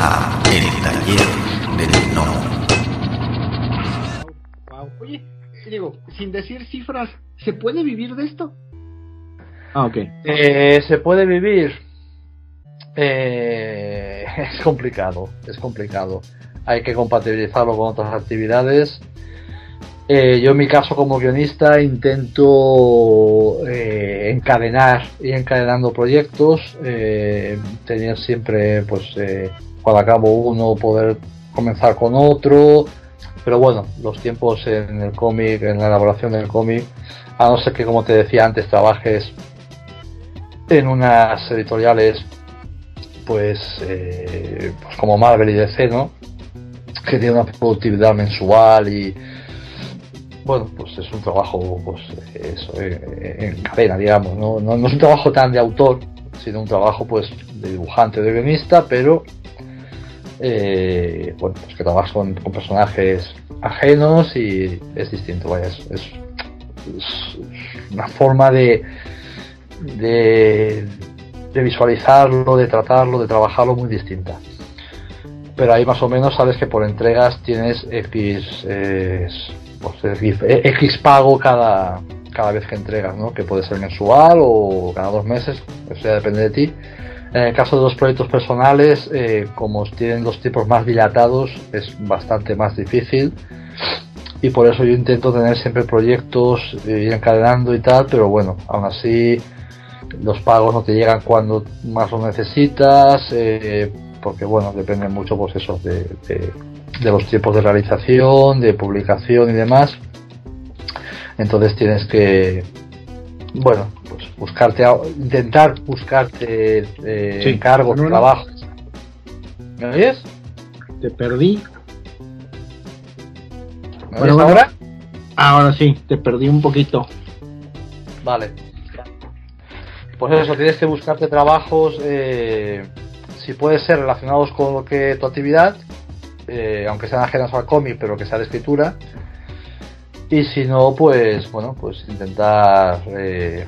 a El Taller del No. Wow. Oye, digo, sin decir cifras, ¿se puede vivir de esto? Ah, ok. Eh, ¿Se puede vivir? Eh, es complicado, es complicado. Hay que compatibilizarlo con otras actividades. Eh, yo en mi caso como guionista intento eh, encadenar y encadenando proyectos, eh, tener siempre, pues, eh, cuando acabo uno, poder comenzar con otro. Pero bueno, los tiempos en el cómic, en la elaboración del cómic, a no ser que, como te decía antes, trabajes en unas editoriales, pues, eh, pues como Marvel y DC, ¿no? Que tiene una productividad mensual y bueno, pues es un trabajo pues eso, eh, en cadena, digamos, ¿no? ¿no? No, es un trabajo tan de autor, sino un trabajo pues de dibujante, de guionista, pero eh, bueno, pues que trabajas con, personajes ajenos y es distinto, vaya, es, una forma de, de, visualizarlo, de tratarlo, de trabajarlo muy distinta pero ahí más o menos sabes que por entregas tienes X, eh, pues, X, pago cada, cada vez que entregas, ¿no? que puede ser mensual o cada dos meses, eso ya depende de ti. En el caso de los proyectos personales, eh, como tienen los tipos más dilatados, es bastante más difícil y por eso yo intento tener siempre proyectos, eh, ir encadenando y tal, pero bueno, aún así los pagos no te llegan cuando más lo necesitas. Eh, porque bueno, depende mucho pues eso de, de, los tiempos de realización, de publicación y demás. Entonces tienes que bueno, pues buscarte intentar buscarte eh, sí. encargos, no, no. trabajos. ¿Me oyes? Te perdí. ¿Me oyes bueno, ahora? Ahora sí, te perdí un poquito. Vale. Pues eso, tienes que buscarte trabajos eh, si puede ser relacionados con lo que tu actividad, eh, aunque sean ajenas al cómic, pero que sea de escritura. Y si no, pues bueno, pues intentar eh,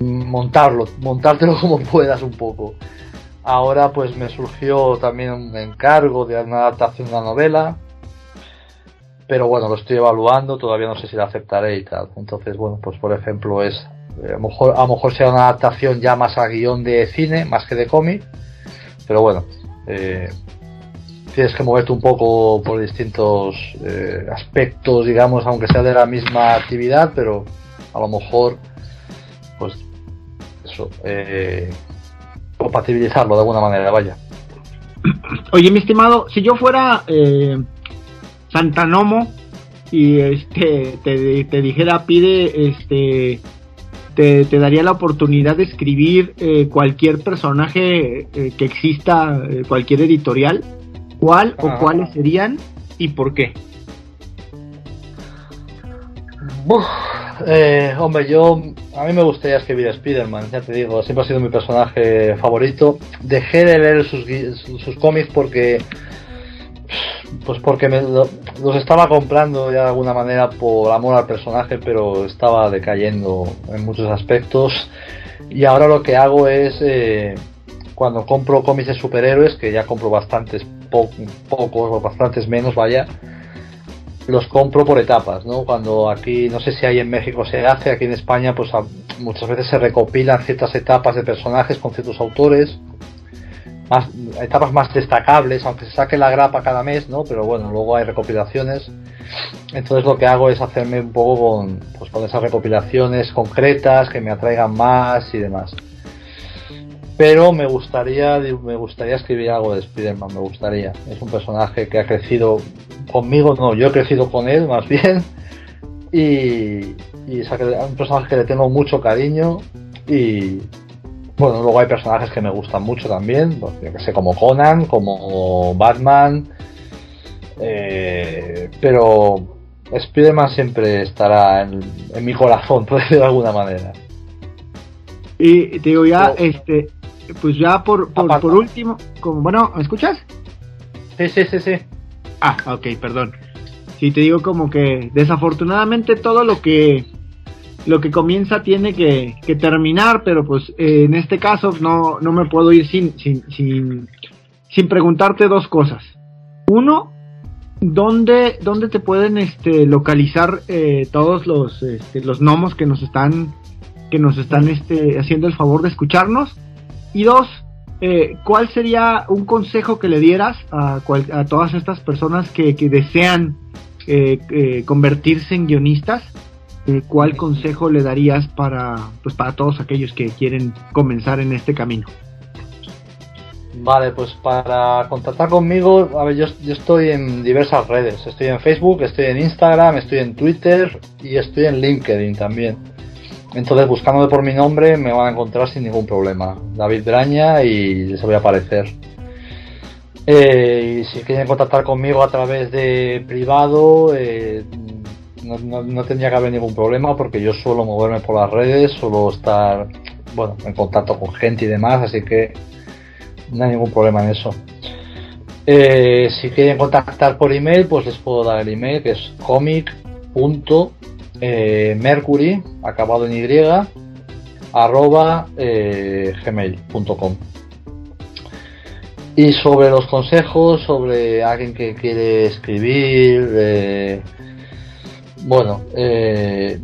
montarlo, montártelo como puedas un poco. Ahora pues me surgió también un encargo de una adaptación de una novela, pero bueno, lo estoy evaluando, todavía no sé si la aceptaré y tal. Entonces, bueno, pues por ejemplo es, a lo mejor, a lo mejor sea una adaptación ya más a guion de cine, más que de cómic pero bueno, eh, tienes que moverte un poco por distintos eh, aspectos, digamos, aunque sea de la misma actividad, pero a lo mejor, pues, eso, eh, compatibilizarlo de alguna manera, vaya. Oye, mi estimado, si yo fuera eh, Santanomo y este te, dijera, pide este te, daría la oportunidad de escribir eh, cualquier personaje eh, que exista, cualquier editorial, ¿cuál ah. o cuáles serían y por qué? Uf, eh, hombre, yo a mí me gustaría escribir a Spider-Man, ya te digo, siempre ha sido mi personaje favorito. Dejé de leer sus, sus cómics porque pues porque me, los estaba comprando ya de alguna manera por amor al personaje, pero estaba decayendo en muchos aspectos. Y ahora lo que hago es, eh, cuando compro cómics de superhéroes, que ya compro bastantes, po pocos o bastantes menos, vaya, los compro por etapas, ¿no? Cuando aquí, no sé si hay en México se hace, aquí en España, pues muchas veces se recopilan ciertas etapas de personajes con ciertos autores más, etapas más destacables, aunque se saque la grapa cada mes, ¿no? Pero bueno, luego hay recopilaciones. Entonces lo que hago es hacerme un poco con, pues, con esas recopilaciones concretas que me atraigan más y demás. Pero me gustaría, me gustaría escribir algo de Spider-Man, me gustaría. Es un personaje que ha crecido conmigo, no, yo he crecido con él más bien. Y, y es un personaje que le tengo mucho cariño y, bueno, luego hay personajes que me gustan mucho también, pues, yo que sé, como Conan, como Batman, eh, pero Spider-Man siempre estará en, en, mi corazón, por decirlo de alguna manera. Y te digo ya, este, pues ya por, por, por, último, como, bueno, ¿me escuchas? Sí, sí, sí, sí. Ah, ok, perdón. Sí, te digo como que desafortunadamente todo lo que lo que comienza tiene que, que terminar, pero pues eh, en este caso no, no me puedo ir sin, sin, sin, sin preguntarte dos cosas. Uno, ¿dónde, dónde te pueden este, localizar eh, todos los, este, los gnomos que nos están, que nos están este, haciendo el favor de escucharnos? Y dos, eh, ¿cuál sería un consejo que le dieras a, a todas estas personas que, que desean eh, eh, convertirse en guionistas? Eh, ¿Cuál consejo le darías para, pues, para todos aquellos que quieren comenzar en este camino? Vale, pues para contactar conmigo, a ver, yo, yo, estoy en diversas redes. Estoy en Facebook, estoy en Instagram, estoy en Twitter y estoy en LinkedIn también. Entonces, buscándome por mi nombre, me van a encontrar sin ningún problema. David Braña y les voy a aparecer. Eh, y si quieren contactar conmigo a través de privado, eh, no, tendría que haber ningún problema porque yo suelo moverme por las redes, suelo estar bueno, en contacto con gente y demás, así que no hay ningún problema en eso. Eh, si quieren contactar por email, pues les puedo dar el email que es comic.mercury, acabado en y, arroba eh, gmail.com. Y sobre los consejos, sobre alguien que quiere escribir, eh, bueno, eh,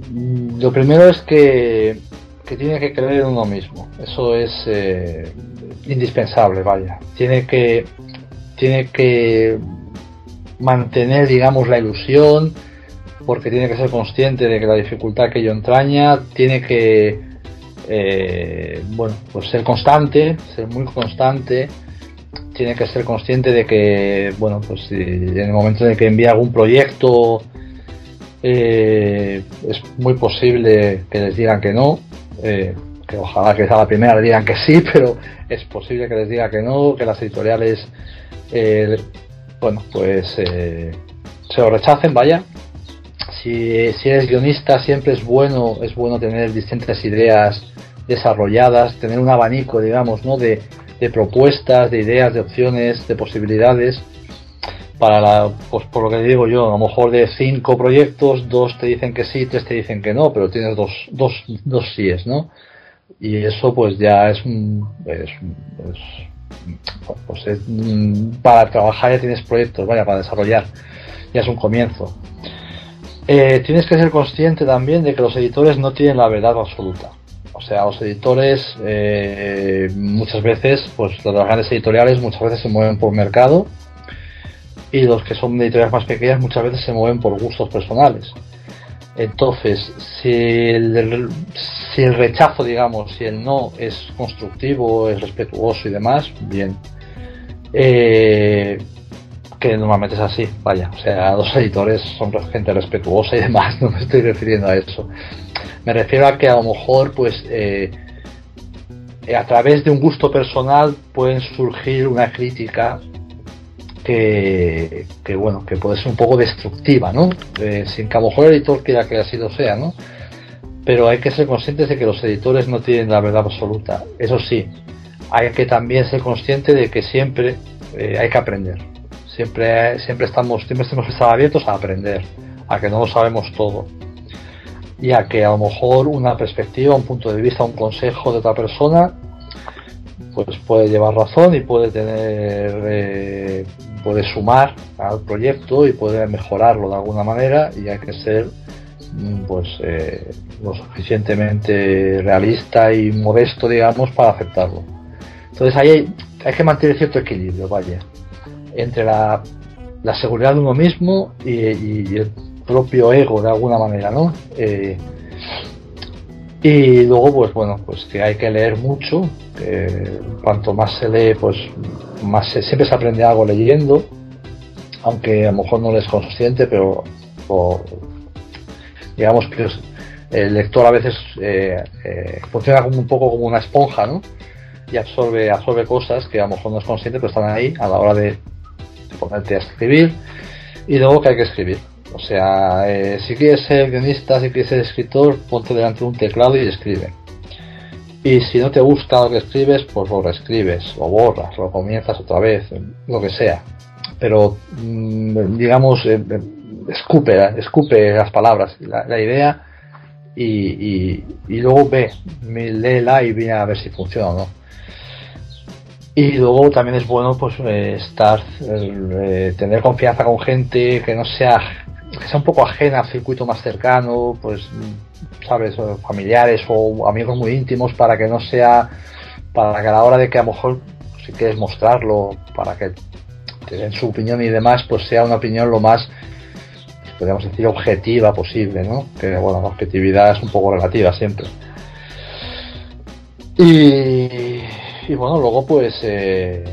lo primero es que, que, tiene que creer en uno mismo. Eso es eh, indispensable, vaya. Tiene que, tiene que mantener, digamos, la ilusión, porque tiene que ser consciente de que la dificultad que ello entraña, tiene que, eh, bueno, pues ser constante, ser muy constante, tiene que ser consciente de que, bueno, pues si en el momento en que envía algún proyecto, eh, es muy posible que les digan que no, eh, que ojalá que sea la primera le digan que sí, pero es posible que les diga que no, que las editoriales, eh, bueno, pues se lo rechacen, vaya. Si, si eres guionista siempre es bueno, es bueno tener distintas ideas desarrolladas, tener un abanico, digamos, ¿no? de, propuestas, de ideas, de opciones, de posibilidades para la, pues por lo que digo yo, a lo mejor de cinco proyectos, dos te dicen que sí, tres te dicen que no, pero tienes dos, dos, dos síes, ¿no? Y eso pues ya es un, es, es, pues es, para trabajar ya tienes proyectos, vaya, para desarrollar, ya es un comienzo. Eh, tienes que ser consciente también de que los editores no tienen la verdad absoluta. O sea, los editores eh, muchas veces, pues las grandes editoriales muchas veces se mueven por mercado y los que son editoriales más pequeñas muchas veces se mueven por gustos personales. Entonces, si el, si el rechazo, digamos, si el no es constructivo, es respetuoso y demás, bien. Eh, que normalmente es así, vaya, o sea, los editores son gente respetuosa y demás, no me estoy refiriendo a eso. Me refiero a que a lo mejor, pues, eh, a través de un gusto personal pueden surgir una crítica que, que, bueno, que puede ser un poco destructiva, ¿no? Eh, sin que a lo mejor el editor quiera que así lo sea, ¿no? Pero hay que ser conscientes de que los editores no tienen la verdad absoluta. Eso sí, hay que también ser consciente de que siempre eh, hay que aprender. Siempre, siempre estamos, siempre tenemos que estar abiertos a aprender, a que no lo sabemos todo. Y a que a lo mejor una perspectiva, un punto de vista, un consejo de otra persona pues puede llevar razón y puede tener eh, puede sumar al proyecto y puede mejorarlo de alguna manera y hay que ser mm, pues eh, lo suficientemente realista y modesto digamos para aceptarlo entonces ahí hay, hay que mantener cierto equilibrio vaya entre la, seguridad de uno mismo y, el propio ego de alguna manera no eh, y luego, pues bueno, pues que hay que leer mucho. Que cuanto más se lee, pues más se, siempre se aprende algo leyendo. Aunque a lo mejor no es consciente, pero digamos que el lector a veces eh, eh, funciona como un poco como una esponja, ¿no? Y absorbe, absorbe cosas que a lo mejor no es consciente, pero están ahí a la hora de ponerte a escribir. Y luego que hay que escribir o sea, eh, si quieres ser guionista, si quieres ser escritor, ponte delante de un teclado y escribe. Y si no te gusta lo que escribes, pues lo reescribes, lo borras, lo comienzas otra vez, lo que sea. Pero, mmm, digamos, eh, escupe, escupe las palabras, la, idea, y, luego ve, léela y viene a ver si funciona o no. Y luego también es bueno pues eh, estar, eh, tener confianza con gente que no sea, que sea un poco ajena al circuito más cercano, pues, sabes, familiares o amigos muy íntimos para que no sea, para que a la hora de que a lo mejor si quieres mostrarlo, para que te den su opinión y demás, pues sea una opinión lo más, podríamos decir, objetiva posible, ¿no? Que bueno, la objetividad es un poco relativa siempre. Y y bueno, luego pues eh,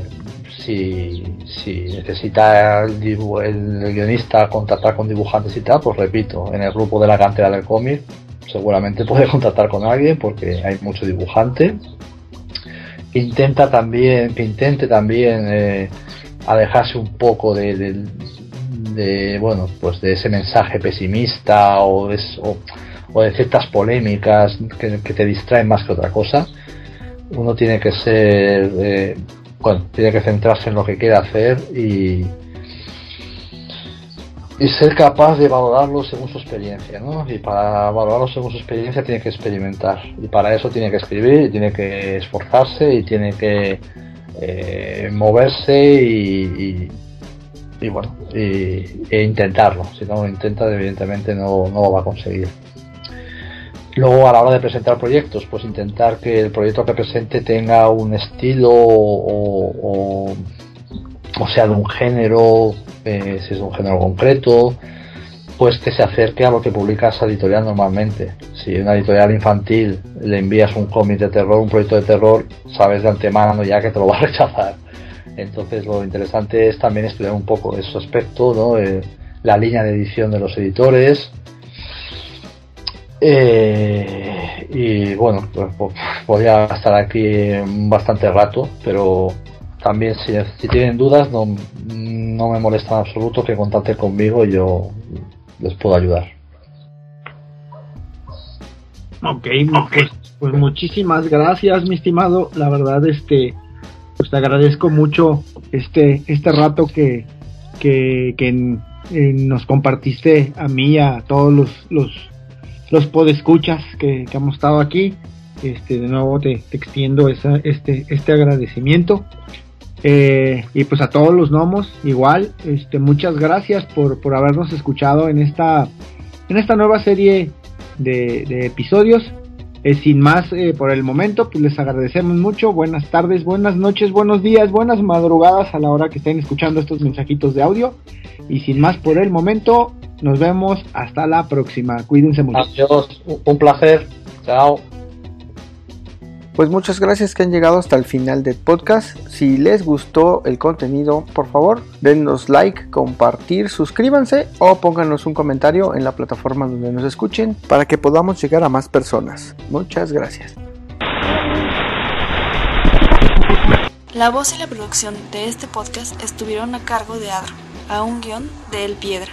si, si, necesita el, guionista contactar con dibujantes y tal, pues repito, en el grupo de la cantera del cómic seguramente puede contactar con alguien porque hay mucho dibujante. Intenta también, que intente también eh, alejarse un poco de, bueno, pues de ese mensaje pesimista o de, o, de ciertas polémicas que te distraen más que otra cosa uno tiene que ser, eh, bueno, tiene que centrarse en lo que quiere hacer y, y ser capaz de valorarlo según su experiencia, ¿no? Y para valorarlo según su experiencia tiene que experimentar y para eso tiene que escribir, y tiene que esforzarse y tiene que eh, moverse y, y, bueno, e intentarlo. Si no lo intenta, evidentemente no, no lo va a conseguir. Luego a la hora de presentar proyectos, pues intentar que el proyecto que presente tenga un estilo o, o, sea de un género, eh, si es un género concreto, pues que se acerque a lo que publica esa editorial normalmente. Si una editorial infantil le envías un cómic de terror, un proyecto de terror, sabes de antemano ya que te lo va a rechazar. Entonces lo interesante es también estudiar un poco ese aspecto, ¿no? Eh, la línea de edición de los editores, eh, y bueno, pues, pues, podría estar aquí bastante rato, pero también si, tienen dudas no, no me molesta en absoluto que contacten conmigo y yo les puedo ayudar. Ok, pues, pues, muchísimas gracias, mi estimado. La verdad, este, pues te agradezco mucho este, este rato que, que, que nos compartiste a mí a todos los los podescuchas que, que hemos estado aquí. Este, de nuevo te, extiendo esa, este, este agradecimiento. Eh, y pues a todos los gnomos, igual, este, muchas gracias por, por habernos escuchado en esta, en esta nueva serie de, de episodios. Eh, sin más eh, por el momento, pues les agradecemos mucho. Buenas tardes, buenas noches, buenos días, buenas madrugadas a la hora que estén escuchando estos mensajitos de audio. Y sin más por el momento, nos vemos hasta la próxima. Cuídense mucho. Adiós, un placer. Chao. Pues muchas gracias que han llegado hasta el final del podcast. Si les gustó el contenido, por favor, denos like, compartir, suscríbanse o pónganos un comentario en la plataforma donde nos escuchen para que podamos llegar a más personas. Muchas gracias. La voz y la producción de este podcast estuvieron a cargo de Adro, a un guion de El Piedra.